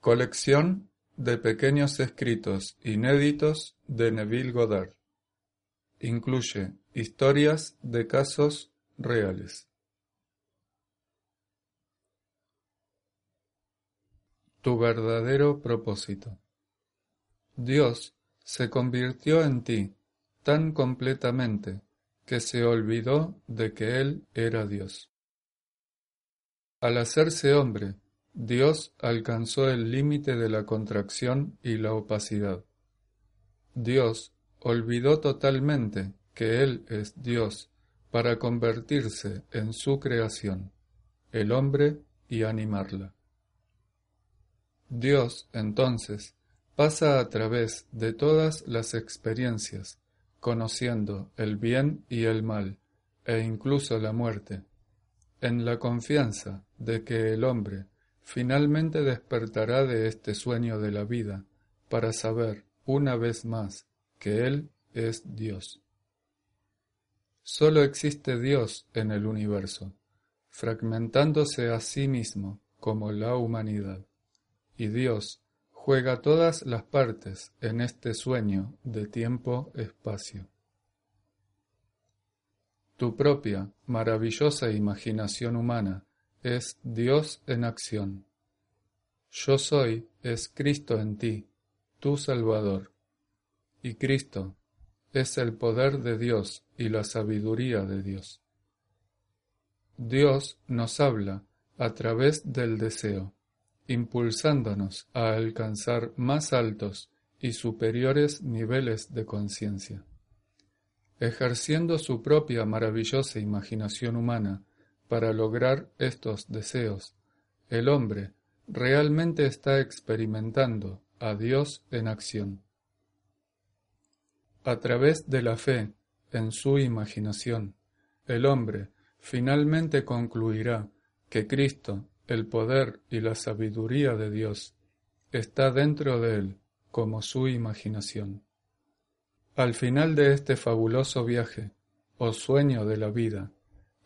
Colección de pequeños escritos inéditos de Neville Goddard. Incluye historias de casos reales. Tu verdadero propósito. Dios se convirtió en ti tan completamente que se olvidó de que Él era Dios. Al hacerse hombre, Dios alcanzó el límite de la contracción y la opacidad. Dios olvidó totalmente que Él es Dios para convertirse en su creación, el hombre, y animarla. Dios, entonces, pasa a través de todas las experiencias, conociendo el bien y el mal, e incluso la muerte, en la confianza de que el hombre finalmente despertará de este sueño de la vida para saber una vez más que Él es Dios. Solo existe Dios en el universo, fragmentándose a sí mismo como la humanidad, y Dios juega todas las partes en este sueño de tiempo-espacio. Tu propia maravillosa imaginación humana es Dios en acción. Yo soy es Cristo en ti, tu Salvador. Y Cristo es el poder de Dios y la sabiduría de Dios. Dios nos habla a través del deseo, impulsándonos a alcanzar más altos y superiores niveles de conciencia. Ejerciendo su propia maravillosa imaginación humana, para lograr estos deseos, el hombre realmente está experimentando a Dios en acción. A través de la fe en su imaginación, el hombre finalmente concluirá que Cristo, el poder y la sabiduría de Dios, está dentro de él como su imaginación. Al final de este fabuloso viaje, o sueño de la vida,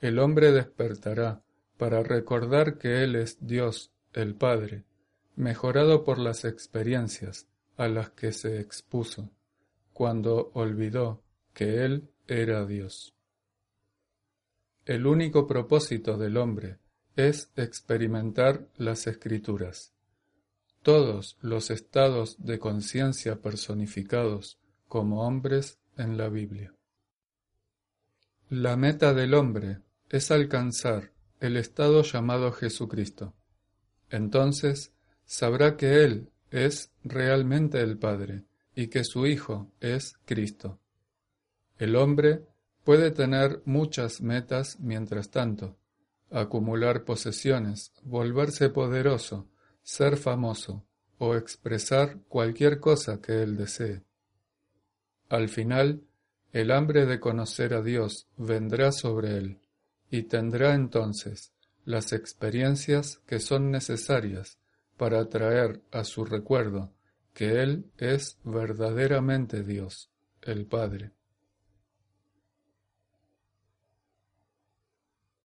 el hombre despertará para recordar que Él es Dios, el Padre, mejorado por las experiencias a las que se expuso, cuando olvidó que Él era Dios. El único propósito del hombre es experimentar las escrituras. Todos los estados de conciencia personificados como hombres en la Biblia. La meta del hombre es alcanzar el estado llamado Jesucristo. Entonces sabrá que Él es realmente el Padre y que su Hijo es Cristo. El hombre puede tener muchas metas mientras tanto, acumular posesiones, volverse poderoso, ser famoso o expresar cualquier cosa que él desee. Al final, el hambre de conocer a Dios vendrá sobre él y tendrá entonces las experiencias que son necesarias para traer a su recuerdo que Él es verdaderamente Dios, el Padre.